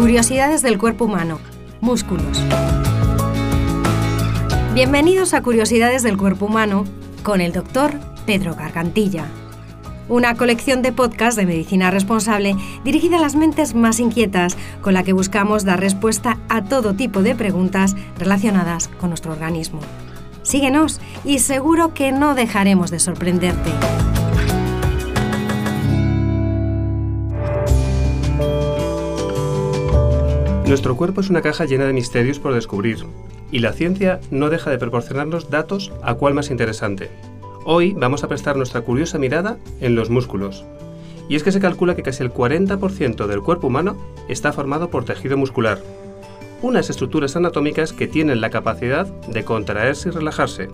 Curiosidades del cuerpo humano. Músculos. Bienvenidos a Curiosidades del cuerpo humano con el doctor Pedro Gargantilla. Una colección de podcasts de medicina responsable dirigida a las mentes más inquietas, con la que buscamos dar respuesta a todo tipo de preguntas relacionadas con nuestro organismo. Síguenos y seguro que no dejaremos de sorprenderte. Nuestro cuerpo es una caja llena de misterios por descubrir, y la ciencia no deja de proporcionarnos datos a cual más interesante. Hoy vamos a prestar nuestra curiosa mirada en los músculos. Y es que se calcula que casi el 40% del cuerpo humano está formado por tejido muscular, unas estructuras anatómicas que tienen la capacidad de contraerse y relajarse.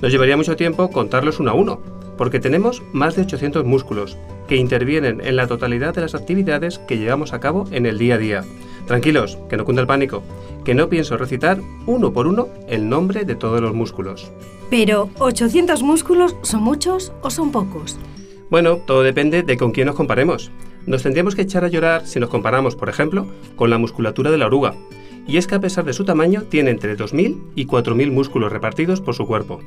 Nos llevaría mucho tiempo contarlos uno a uno, porque tenemos más de 800 músculos que intervienen en la totalidad de las actividades que llevamos a cabo en el día a día, Tranquilos, que no cunda el pánico, que no pienso recitar uno por uno el nombre de todos los músculos. Pero, ¿800 músculos son muchos o son pocos? Bueno, todo depende de con quién nos comparemos. Nos tendríamos que echar a llorar si nos comparamos, por ejemplo, con la musculatura de la oruga. Y es que a pesar de su tamaño, tiene entre 2.000 y 4.000 músculos repartidos por su cuerpo.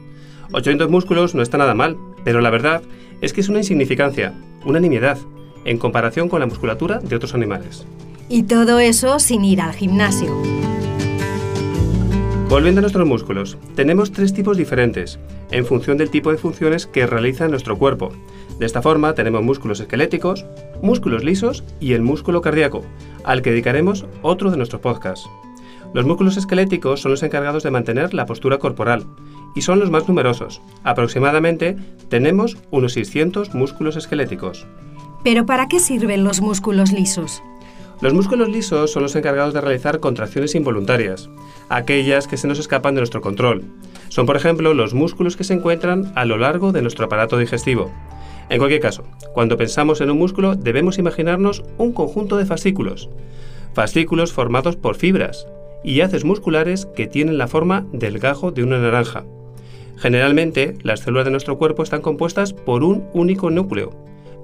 800 músculos no está nada mal, pero la verdad es que es una insignificancia, una nimiedad, en comparación con la musculatura de otros animales. Y todo eso sin ir al gimnasio. Volviendo a nuestros músculos, tenemos tres tipos diferentes, en función del tipo de funciones que realiza nuestro cuerpo. De esta forma tenemos músculos esqueléticos, músculos lisos y el músculo cardíaco, al que dedicaremos otro de nuestros podcasts. Los músculos esqueléticos son los encargados de mantener la postura corporal y son los más numerosos. Aproximadamente tenemos unos 600 músculos esqueléticos. ¿Pero para qué sirven los músculos lisos? Los músculos lisos son los encargados de realizar contracciones involuntarias, aquellas que se nos escapan de nuestro control. Son, por ejemplo, los músculos que se encuentran a lo largo de nuestro aparato digestivo. En cualquier caso, cuando pensamos en un músculo debemos imaginarnos un conjunto de fascículos. Fascículos formados por fibras y haces musculares que tienen la forma del gajo de una naranja. Generalmente, las células de nuestro cuerpo están compuestas por un único núcleo,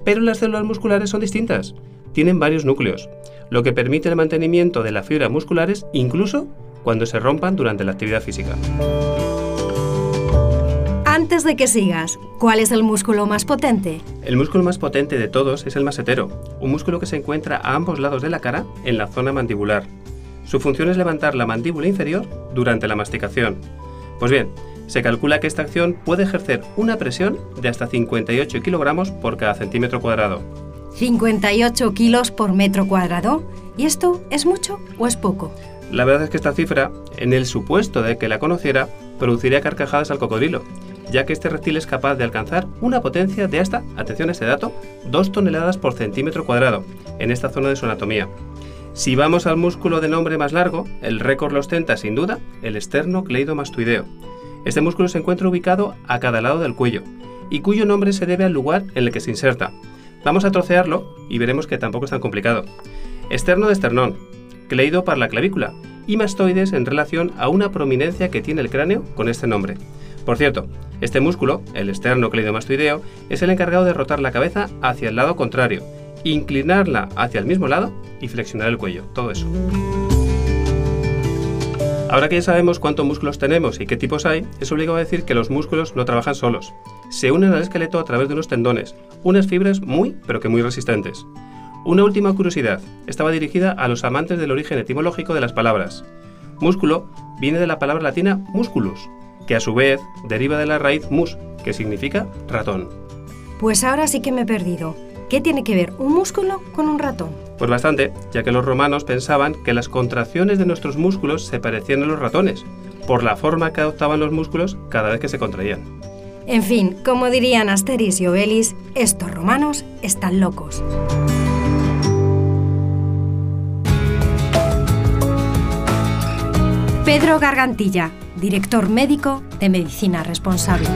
pero las células musculares son distintas. Tienen varios núcleos, lo que permite el mantenimiento de las fibras musculares incluso cuando se rompan durante la actividad física. Antes de que sigas, ¿cuál es el músculo más potente? El músculo más potente de todos es el masetero, un músculo que se encuentra a ambos lados de la cara en la zona mandibular. Su función es levantar la mandíbula inferior durante la masticación. Pues bien, se calcula que esta acción puede ejercer una presión de hasta 58 kilogramos por cada centímetro cuadrado. 58 kilos por metro cuadrado. ¿Y esto es mucho o es poco? La verdad es que esta cifra, en el supuesto de que la conociera, produciría carcajadas al cocodrilo, ya que este reptil es capaz de alcanzar una potencia de hasta, atención a este dato, 2 toneladas por centímetro cuadrado, en esta zona de su anatomía. Si vamos al músculo de nombre más largo, el récord lo ostenta sin duda el esternocleidomastoideo. Este músculo se encuentra ubicado a cada lado del cuello, y cuyo nombre se debe al lugar en el que se inserta, Vamos a trocearlo y veremos que tampoco es tan complicado. Externo de esternón, cleido para la clavícula y mastoides en relación a una prominencia que tiene el cráneo con este nombre. Por cierto, este músculo, el externo cleidomastoideo, es el encargado de rotar la cabeza hacia el lado contrario, inclinarla hacia el mismo lado y flexionar el cuello. Todo eso. Ahora que ya sabemos cuántos músculos tenemos y qué tipos hay, es obligado a decir que los músculos no trabajan solos se unen al esqueleto a través de unos tendones, unas fibras muy, pero que muy resistentes. Una última curiosidad, estaba dirigida a los amantes del origen etimológico de las palabras. Músculo viene de la palabra latina musculus, que a su vez deriva de la raíz mus, que significa ratón. Pues ahora sí que me he perdido. ¿Qué tiene que ver un músculo con un ratón? Pues bastante, ya que los romanos pensaban que las contracciones de nuestros músculos se parecían a los ratones, por la forma que adoptaban los músculos cada vez que se contraían. En fin, como dirían Asteris y Obelis, estos romanos están locos. Pedro Gargantilla, director médico de Medicina Responsable.